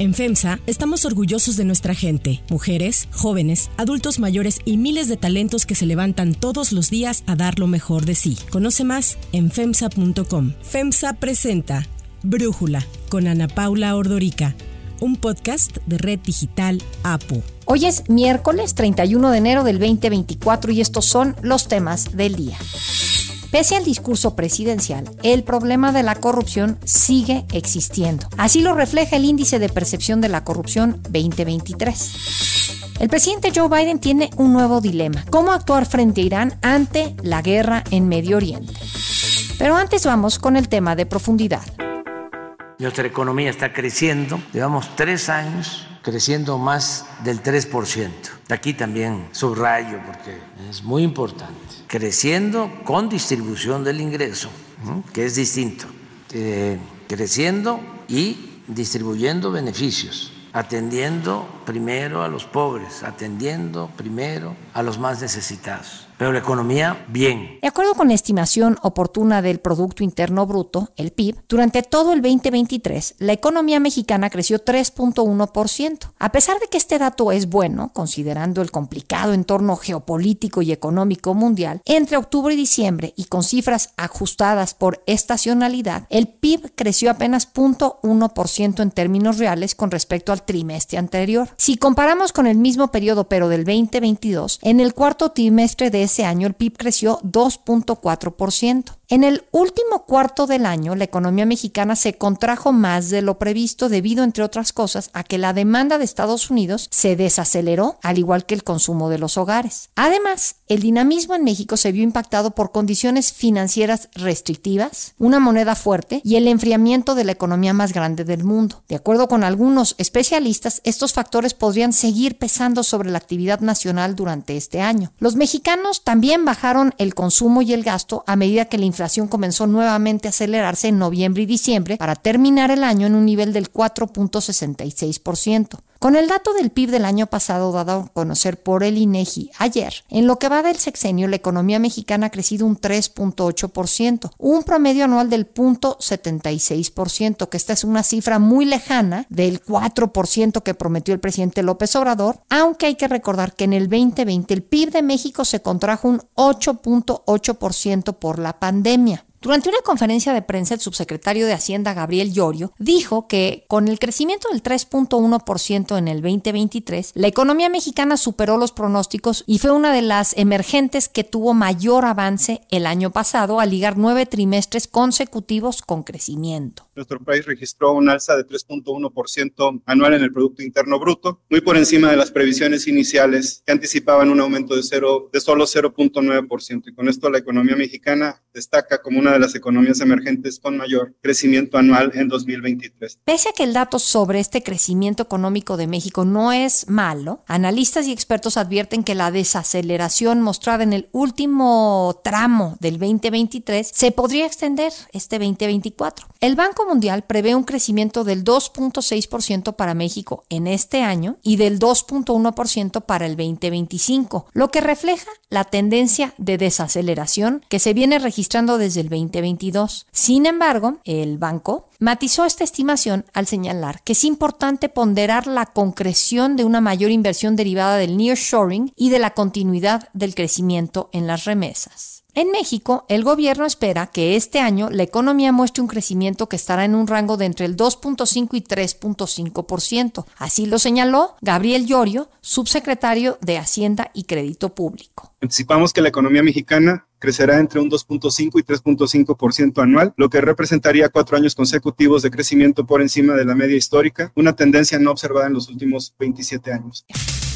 En FEMSA estamos orgullosos de nuestra gente, mujeres, jóvenes, adultos mayores y miles de talentos que se levantan todos los días a dar lo mejor de sí. Conoce más en FEMSA.com. FEMSA presenta Brújula con Ana Paula Ordorica, un podcast de Red Digital APU. Hoy es miércoles 31 de enero del 2024 y estos son los temas del día. Pese al discurso presidencial, el problema de la corrupción sigue existiendo. Así lo refleja el índice de percepción de la corrupción 2023. El presidente Joe Biden tiene un nuevo dilema. ¿Cómo actuar frente a Irán ante la guerra en Medio Oriente? Pero antes vamos con el tema de profundidad. Nuestra economía está creciendo. Llevamos tres años creciendo más del 3%. Aquí también subrayo porque es muy importante. Creciendo con distribución del ingreso, que es distinto, eh, creciendo y distribuyendo beneficios, atendiendo primero a los pobres, atendiendo primero a los más necesitados pero la economía bien. De acuerdo con la estimación oportuna del Producto Interno Bruto, el PIB, durante todo el 2023, la economía mexicana creció 3.1%. A pesar de que este dato es bueno, considerando el complicado entorno geopolítico y económico mundial, entre octubre y diciembre y con cifras ajustadas por estacionalidad, el PIB creció apenas 0.1% en términos reales con respecto al trimestre anterior. Si comparamos con el mismo periodo pero del 2022, en el cuarto trimestre de ese año el PIB creció 2.4%. En el último cuarto del año, la economía mexicana se contrajo más de lo previsto debido, entre otras cosas, a que la demanda de Estados Unidos se desaceleró, al igual que el consumo de los hogares. Además, el dinamismo en México se vio impactado por condiciones financieras restrictivas, una moneda fuerte y el enfriamiento de la economía más grande del mundo. De acuerdo con algunos especialistas, estos factores podrían seguir pesando sobre la actividad nacional durante este año. Los mexicanos también bajaron el consumo y el gasto a medida que la inflación comenzó nuevamente a acelerarse en noviembre y diciembre para terminar el año en un nivel del 4.66%. Con el dato del PIB del año pasado dado a conocer por el INEGI ayer, en lo que va del sexenio, la economía mexicana ha crecido un 3.8%, un promedio anual del 0.76%, que esta es una cifra muy lejana del 4% que prometió el presidente López Obrador, aunque hay que recordar que en el 2020 el PIB de México se contrajo un 8.8% por la pandemia. Durante una conferencia de prensa, el subsecretario de Hacienda, Gabriel Llorio, dijo que con el crecimiento del 3.1% en el 2023, la economía mexicana superó los pronósticos y fue una de las emergentes que tuvo mayor avance el año pasado al ligar nueve trimestres consecutivos con crecimiento. Nuestro país registró un alza de 3.1% anual en el Producto Interno Bruto, muy por encima de las previsiones iniciales que anticipaban un aumento de, cero, de solo 0.9%. Y con esto la economía mexicana destaca como una de las economías emergentes con mayor crecimiento anual en 2023. Pese a que el dato sobre este crecimiento económico de México no es malo, analistas y expertos advierten que la desaceleración mostrada en el último tramo del 2023 se podría extender este 2024. El Banco Mundial prevé un crecimiento del 2.6% para México en este año y del 2.1% para el 2025, lo que refleja la tendencia de desaceleración que se viene registrando desde el 2022. Sin embargo, el banco matizó esta estimación al señalar que es importante ponderar la concreción de una mayor inversión derivada del nearshoring y de la continuidad del crecimiento en las remesas. En México, el gobierno espera que este año la economía muestre un crecimiento que estará en un rango de entre el 2.5 y 3.5%. Así lo señaló Gabriel Llorio, subsecretario de Hacienda y Crédito Público. Anticipamos que la economía mexicana crecerá entre un 2.5 y 3.5% anual, lo que representaría cuatro años consecutivos de crecimiento por encima de la media histórica, una tendencia no observada en los últimos 27 años.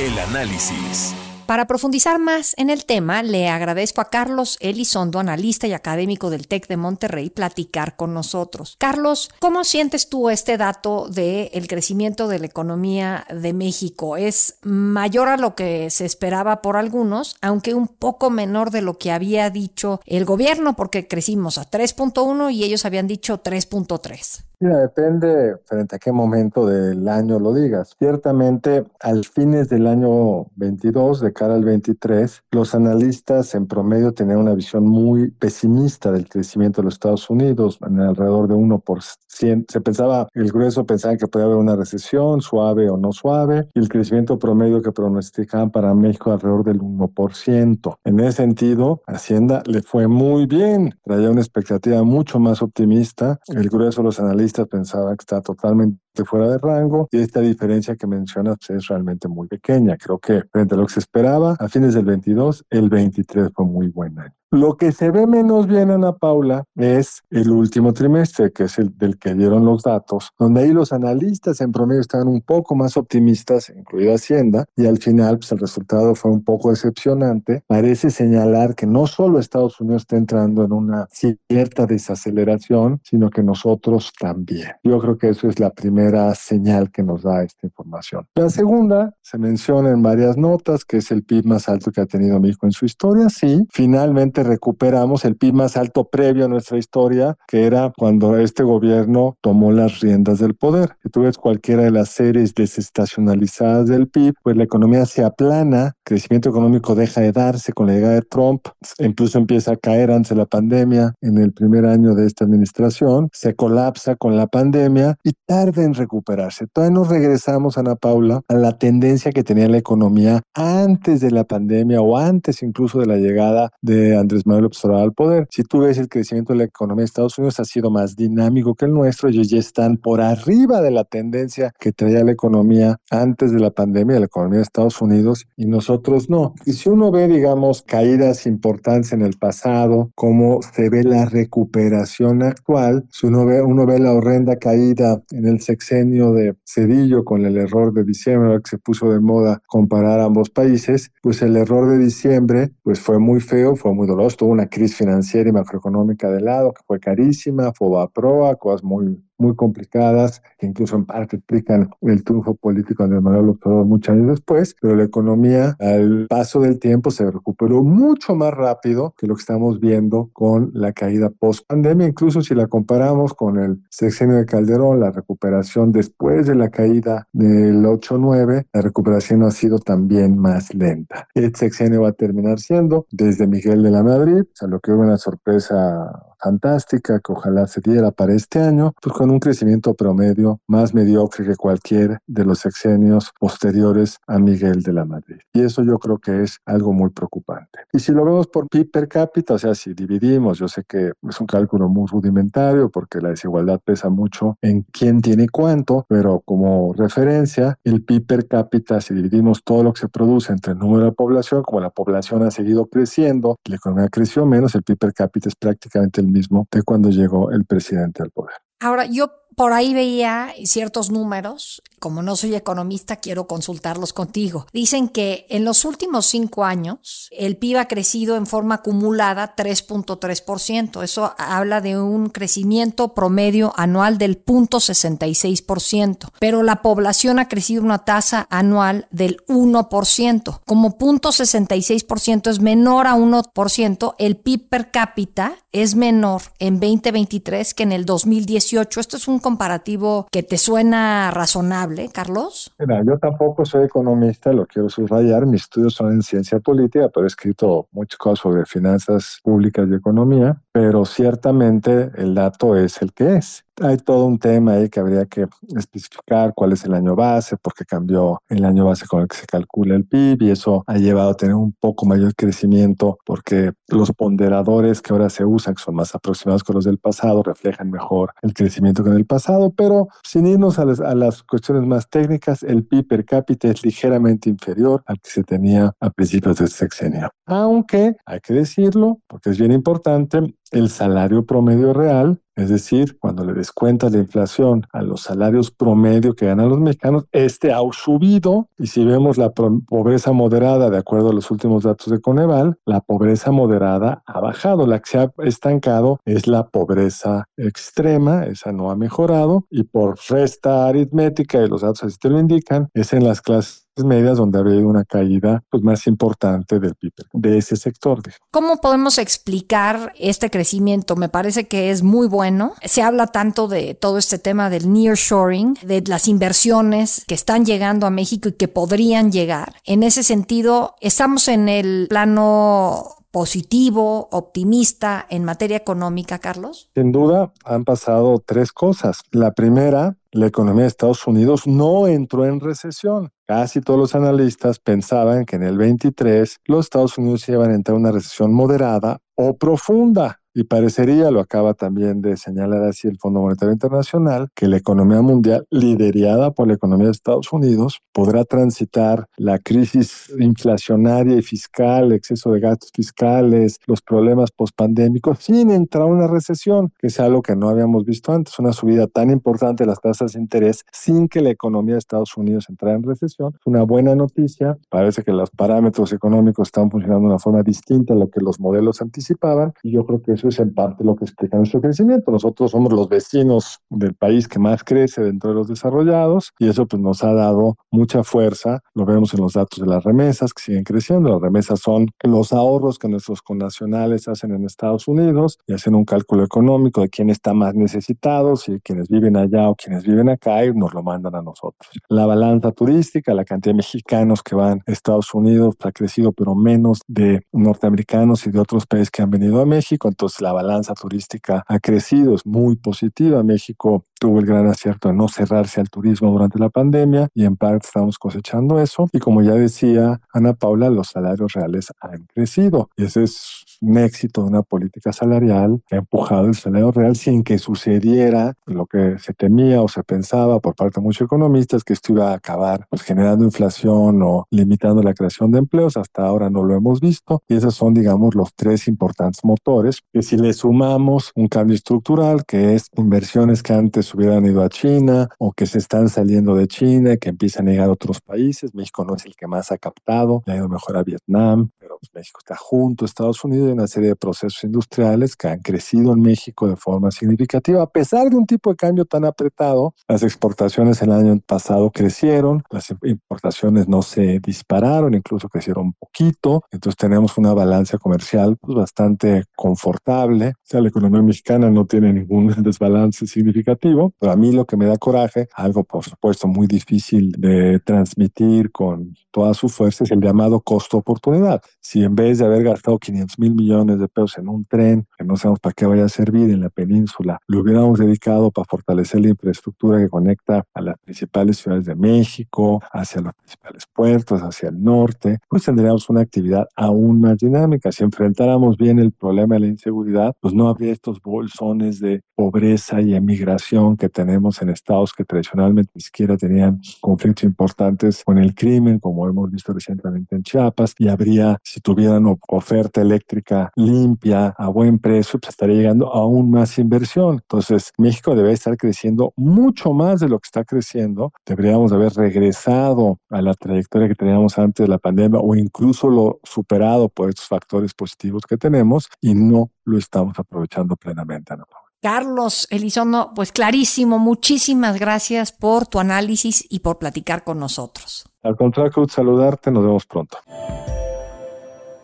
El análisis. Para profundizar más en el tema, le agradezco a Carlos Elizondo, analista y académico del TEC de Monterrey, platicar con nosotros. Carlos, ¿cómo sientes tú este dato del el crecimiento de la economía de México? ¿Es mayor a lo que se esperaba por algunos, aunque un poco menor de lo que había dicho el gobierno, porque crecimos a 3.1 y ellos habían dicho 3.3? Mira, depende frente a qué momento del año lo digas. Ciertamente, al fines del año 22, de cara al 23, los analistas en promedio tenían una visión muy pesimista del crecimiento de los Estados Unidos, en alrededor de 1%. Se pensaba, el grueso pensaba que podía haber una recesión, suave o no suave, y el crecimiento promedio que pronosticaban para México alrededor del 1%. En ese sentido, Hacienda le fue muy bien, traía una expectativa mucho más optimista. El grueso de los analistas pensaba que está totalmente fuera de rango y esta diferencia que mencionas pues, es realmente muy pequeña. Creo que frente a lo que se esperaba, a fines del 22, el 23 fue muy buen año. Lo que se ve menos bien, Ana Paula, es el último trimestre, que es el del que dieron los datos, donde ahí los analistas en promedio estaban un poco más optimistas, incluida Hacienda, y al final pues, el resultado fue un poco decepcionante. Parece señalar que no solo Estados Unidos está entrando en una cierta desaceleración, sino que nosotros también. Yo creo que eso es la primera señal que nos da esta información. La segunda, se menciona en varias notas, que es el PIB más alto que ha tenido México en su historia. Sí, finalmente recuperamos el PIB más alto previo a nuestra historia, que era cuando este gobierno tomó las riendas del poder. Si tú ves cualquiera de las series desestacionalizadas del PIB, pues la economía se aplana, crecimiento económico deja de darse con la llegada de Trump, incluso empieza a caer antes de la pandemia en el primer año de esta administración, se colapsa con la pandemia y tarda recuperarse. Todavía no regresamos, Ana Paula, a la tendencia que tenía la economía antes de la pandemia o antes incluso de la llegada de Andrés Manuel López al poder. Si tú ves el crecimiento de la economía de Estados Unidos ha sido más dinámico que el nuestro, ellos ya están por arriba de la tendencia que traía la economía antes de la pandemia, la economía de Estados Unidos, y nosotros no. Y si uno ve, digamos, caídas importantes en el pasado, cómo se ve la recuperación actual, si uno ve, uno ve la horrenda caída en el sexenio de Cedillo con el error de diciembre, que se puso de moda comparar ambos países, pues el error de diciembre pues fue muy feo, fue muy doloroso, tuvo una crisis financiera y macroeconómica de lado que fue carísima, fue a proa, cosas muy muy complicadas, que incluso en parte explican el triunfo político de Manuel López muchos años después, pero la economía al paso del tiempo se recuperó mucho más rápido que lo que estamos viendo con la caída post pandemia, incluso si la comparamos con el sexenio de Calderón, la recuperación después de la caída del 8-9, la recuperación ha sido también más lenta. El sexenio va a terminar siendo desde Miguel de la Madrid, o sea, lo que hubo una sorpresa fantástica que ojalá se diera para este año, pues un crecimiento promedio más mediocre que cualquier de los sexenios posteriores a Miguel de la Madrid. Y eso yo creo que es algo muy preocupante. Y si lo vemos por PIB per cápita, o sea, si dividimos, yo sé que es un cálculo muy rudimentario porque la desigualdad pesa mucho en quién tiene cuánto, pero como referencia, el PIB per cápita, si dividimos todo lo que se produce entre el número de población, como la población ha seguido creciendo, la economía creció menos, el PIB per cápita es prácticamente el mismo de cuando llegó el presidente al poder. Ahora, yo por ahí veía ciertos números, como no soy economista, quiero consultarlos contigo. Dicen que en los últimos cinco años el PIB ha crecido en forma acumulada 3.3%. Eso habla de un crecimiento promedio anual del 0.66%, pero la población ha crecido una tasa anual del 1%. Como 0.66% es menor a 1%, el PIB per cápita es menor en 2023 que en el 2018. Esto es un comparativo que te suena razonable, Carlos? Mira, yo tampoco soy economista, lo quiero subrayar. Mis estudios son en ciencia política, pero he escrito muchas cosas sobre finanzas públicas y economía, pero ciertamente el dato es el que es hay todo un tema ahí que habría que especificar cuál es el año base, porque cambió el año base con el que se calcula el PIB y eso ha llevado a tener un poco mayor crecimiento porque los ponderadores que ahora se usan, que son más aproximados con los del pasado, reflejan mejor el crecimiento que en el pasado, pero sin irnos a las, a las cuestiones más técnicas, el PIB per cápita es ligeramente inferior al que se tenía a principios del sexenio. Aunque, hay que decirlo, porque es bien importante, el salario promedio real es decir, cuando le descuentas la inflación a los salarios promedio que ganan los mexicanos, este ha subido y si vemos la pobreza moderada, de acuerdo a los últimos datos de Coneval, la pobreza moderada ha bajado. La que se ha estancado es la pobreza extrema, esa no ha mejorado y por resta aritmética y los datos así te lo indican, es en las clases medias donde había una caída pues, más importante del PIB de ese sector. ¿Cómo podemos explicar este crecimiento? Me parece que es muy bueno. Se habla tanto de todo este tema del nearshoring, de las inversiones que están llegando a México y que podrían llegar. En ese sentido, estamos en el plano positivo, optimista en materia económica, Carlos? Sin duda, han pasado tres cosas. La primera, la economía de Estados Unidos no entró en recesión. Casi todos los analistas pensaban que en el 23 los Estados Unidos iban a entrar en una recesión moderada o profunda. Y parecería, lo acaba también de señalar así el Fondo Monetario Internacional, que la economía mundial, liderada por la economía de Estados Unidos, podrá transitar la crisis inflacionaria y fiscal, exceso de gastos fiscales, los problemas pospandémicos, sin entrar en una recesión, que es algo que no habíamos visto antes, una subida tan importante de las tasas de interés sin que la economía de Estados Unidos entrara en recesión. Es una buena noticia. Parece que los parámetros económicos están funcionando de una forma distinta a lo que los modelos anticipaban y yo creo que eso es en parte lo que explica nuestro crecimiento. Nosotros somos los vecinos del país que más crece dentro de los desarrollados y eso pues nos ha dado mucha fuerza. Lo vemos en los datos de las remesas que siguen creciendo. Las remesas son los ahorros que nuestros connacionales hacen en Estados Unidos y hacen un cálculo económico de quién está más necesitado, si quienes viven allá o quienes viven acá y nos lo mandan a nosotros. La balanza turística, la cantidad de mexicanos que van a Estados Unidos ha crecido, pero menos de norteamericanos y de otros países que han venido a México. Entonces, la balanza turística ha crecido, es muy positiva. México tuvo el gran acierto de no cerrarse al turismo durante la pandemia y en parte estamos cosechando eso. Y como ya decía Ana Paula, los salarios reales han crecido. Y ese es un éxito de una política salarial que ha empujado el salario real sin que sucediera lo que se temía o se pensaba por parte de muchos economistas que esto iba a acabar pues, generando inflación o limitando la creación de empleos. Hasta ahora no lo hemos visto y esos son, digamos, los tres importantes motores que si le sumamos un cambio estructural que es inversiones que antes hubieran ido a China o que se están saliendo de China que empiezan a llegar a otros países. México no es el que más ha captado, le ha ido mejor a Vietnam, pero pues, México está junto a Estados Unidos y una serie de procesos industriales que han crecido en México de forma significativa. A pesar de un tipo de cambio tan apretado, las exportaciones el año pasado crecieron, las importaciones no se dispararon, incluso crecieron un poquito. Entonces tenemos una balanza comercial pues, bastante confortable. O sea, la economía mexicana no tiene ningún desbalance significativo, pero a mí lo que me da coraje, algo por supuesto muy difícil de transmitir con toda su fuerza, es el llamado costo-oportunidad. Si en vez de haber gastado 500 mil millones de pesos en un tren, que no sabemos para qué vaya a servir en la península, lo hubiéramos dedicado para fortalecer la infraestructura que conecta a las principales ciudades de México, hacia los principales puertos, hacia el norte, pues tendríamos una actividad aún más dinámica. Si enfrentáramos bien el problema de la inseguridad, pues no habría estos bolsones de pobreza y emigración que tenemos en estados que tradicionalmente ni siquiera tenían conflictos importantes con el crimen, como hemos visto recientemente en Chiapas, y habría, si tuvieran oferta eléctrica limpia, a buen precio, pues estaría llegando aún más inversión. Entonces, México debe estar creciendo mucho más de lo que está creciendo. Deberíamos haber regresado a la trayectoria que teníamos antes de la pandemia o incluso lo superado por estos factores positivos que tenemos y no lo estamos aprovechando plenamente. ¿no? Carlos Elizondo, pues clarísimo, muchísimas gracias por tu análisis y por platicar con nosotros. Al contrario, saludarte, nos vemos pronto.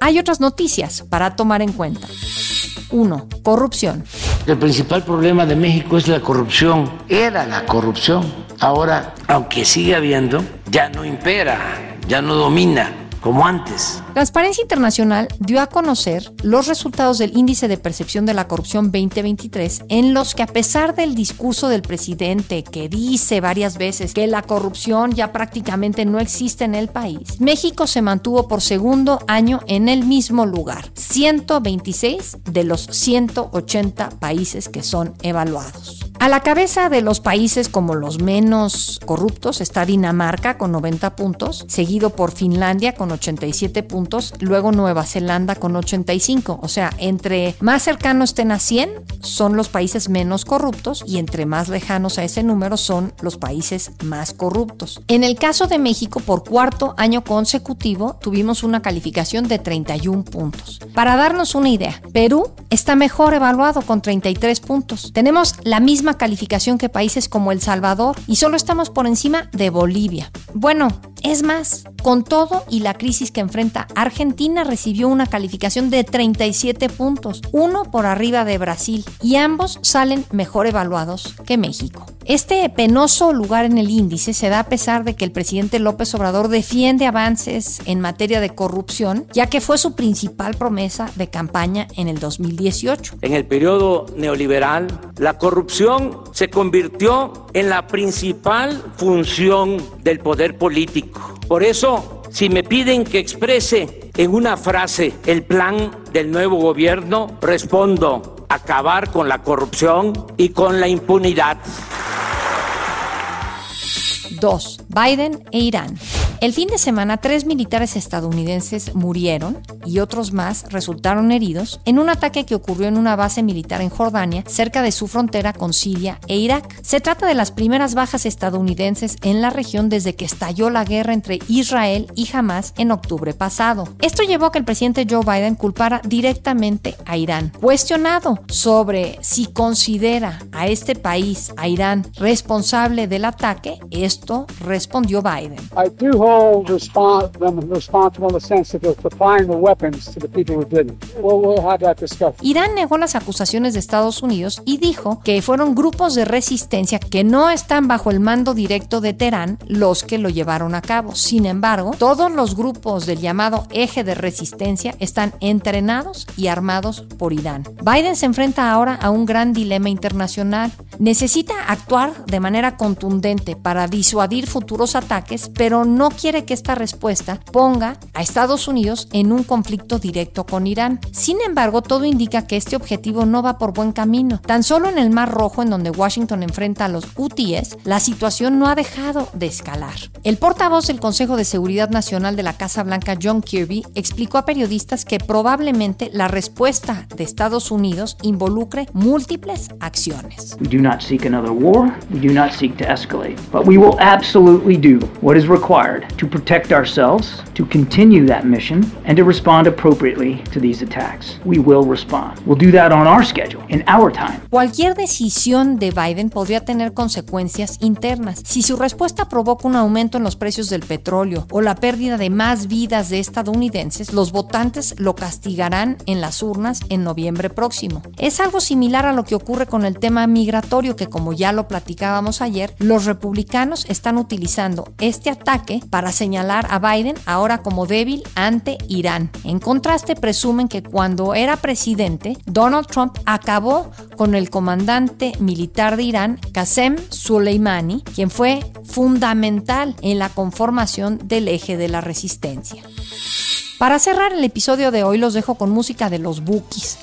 Hay otras noticias para tomar en cuenta. 1. Corrupción. El principal problema de México es la corrupción. Era la corrupción. Ahora, aunque sigue habiendo, ya no impera, ya no domina como antes. Transparencia Internacional dio a conocer los resultados del Índice de Percepción de la Corrupción 2023, en los que a pesar del discurso del presidente que dice varias veces que la corrupción ya prácticamente no existe en el país, México se mantuvo por segundo año en el mismo lugar, 126 de los 180 países que son evaluados. A la cabeza de los países como los menos corruptos está Dinamarca con 90 puntos, seguido por Finlandia con con 87 puntos, luego Nueva Zelanda con 85. O sea, entre más cercanos estén a 100 son los países menos corruptos y entre más lejanos a ese número son los países más corruptos. En el caso de México, por cuarto año consecutivo, tuvimos una calificación de 31 puntos. Para darnos una idea, Perú está mejor evaluado con 33 puntos. Tenemos la misma calificación que países como El Salvador y solo estamos por encima de Bolivia. Bueno, es más, con todo y la crisis que enfrenta, Argentina recibió una calificación de 37 puntos, uno por arriba de Brasil, y ambos salen mejor evaluados que México. Este penoso lugar en el índice se da a pesar de que el presidente López Obrador defiende avances en materia de corrupción, ya que fue su principal promesa de campaña en el 2018. En el periodo neoliberal, la corrupción se convirtió en la principal función del poder político. Por eso, si me piden que exprese en una frase el plan del nuevo gobierno, respondo, acabar con la corrupción y con la impunidad. 2. Biden e Irán. El fin de semana, tres militares estadounidenses murieron y otros más resultaron heridos en un ataque que ocurrió en una base militar en Jordania, cerca de su frontera con Siria e Irak. Se trata de las primeras bajas estadounidenses en la región desde que estalló la guerra entre Israel y Hamas en octubre pasado. Esto llevó a que el presidente Joe Biden culpara directamente a Irán. Cuestionado sobre si considera a este país, a Irán, responsable del ataque, esto respondió Biden. I do hold respons- them responsible in the sense that they're supplying the weapons to the people who did it. We'll, we'll have that discussion. Irán negó las acusaciones de Estados Unidos y dijo que fueron grupos de resistencia que no están bajo el mando directo de Teherán los que lo llevaron a cabo. Sin embargo, todos los grupos del llamado eje de resistencia están entrenados y armados por Irán. Biden se enfrenta ahora a un gran dilema internacional. Necesita actuar de manera contundente para disuadir futuros ataques, pero no quiere que esta respuesta ponga a Estados Unidos en un conflicto directo con Irán. Sin embargo, todo indica que este objetivo no va por buen camino. Tan solo en el Mar Rojo, en donde Washington enfrenta a los UTIs, la situación no ha dejado de escalar. El portavoz del Consejo de Seguridad Nacional de la Casa Blanca, John Kirby, explicó a periodistas que probablemente la respuesta de Estados Unidos involucre múltiples acciones. Do not seek another war. We do not seek to escalate. But we will absolutely do what is required to protect ourselves, to continue that mission, and to respond appropriately to these attacks. We will respond. We'll do that on our schedule, in our time. Cualquier decisión de Biden podría tener consecuencias internas. Si su respuesta provoca un aumento en los precios del petróleo o la pérdida de más vidas de estadounidenses, los votantes lo castigarán en las urnas en noviembre próximo. Es algo similar a lo que ocurre con el tema migratorio que como ya lo platicábamos ayer, los republicanos están utilizando este ataque para señalar a Biden ahora como débil ante Irán. En contraste, presumen que cuando era presidente, Donald Trump acabó con el comandante militar de Irán, Qasem Soleimani, quien fue fundamental en la conformación del eje de la resistencia. Para cerrar el episodio de hoy los dejo con música de los Bookies.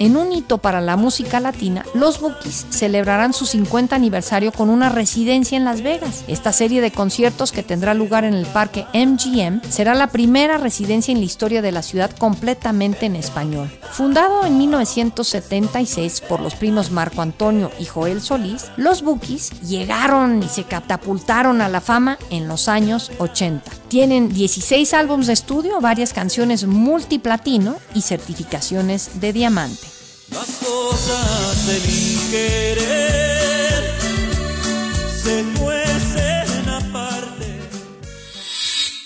En un hito para la música latina, los Bookies celebrarán su 50 aniversario con una residencia en Las Vegas. Esta serie de conciertos que tendrá lugar en el parque MGM será la primera residencia en la historia de la ciudad completamente en español. Fundado en 1976 por los primos Marco Antonio y Joel Solís, los Bookies llegaron y se catapultaron a la fama en los años 80. Tienen 16 álbumes de estudio, varias canciones multiplatino y certificaciones de diamante. Las cosas de mi querer se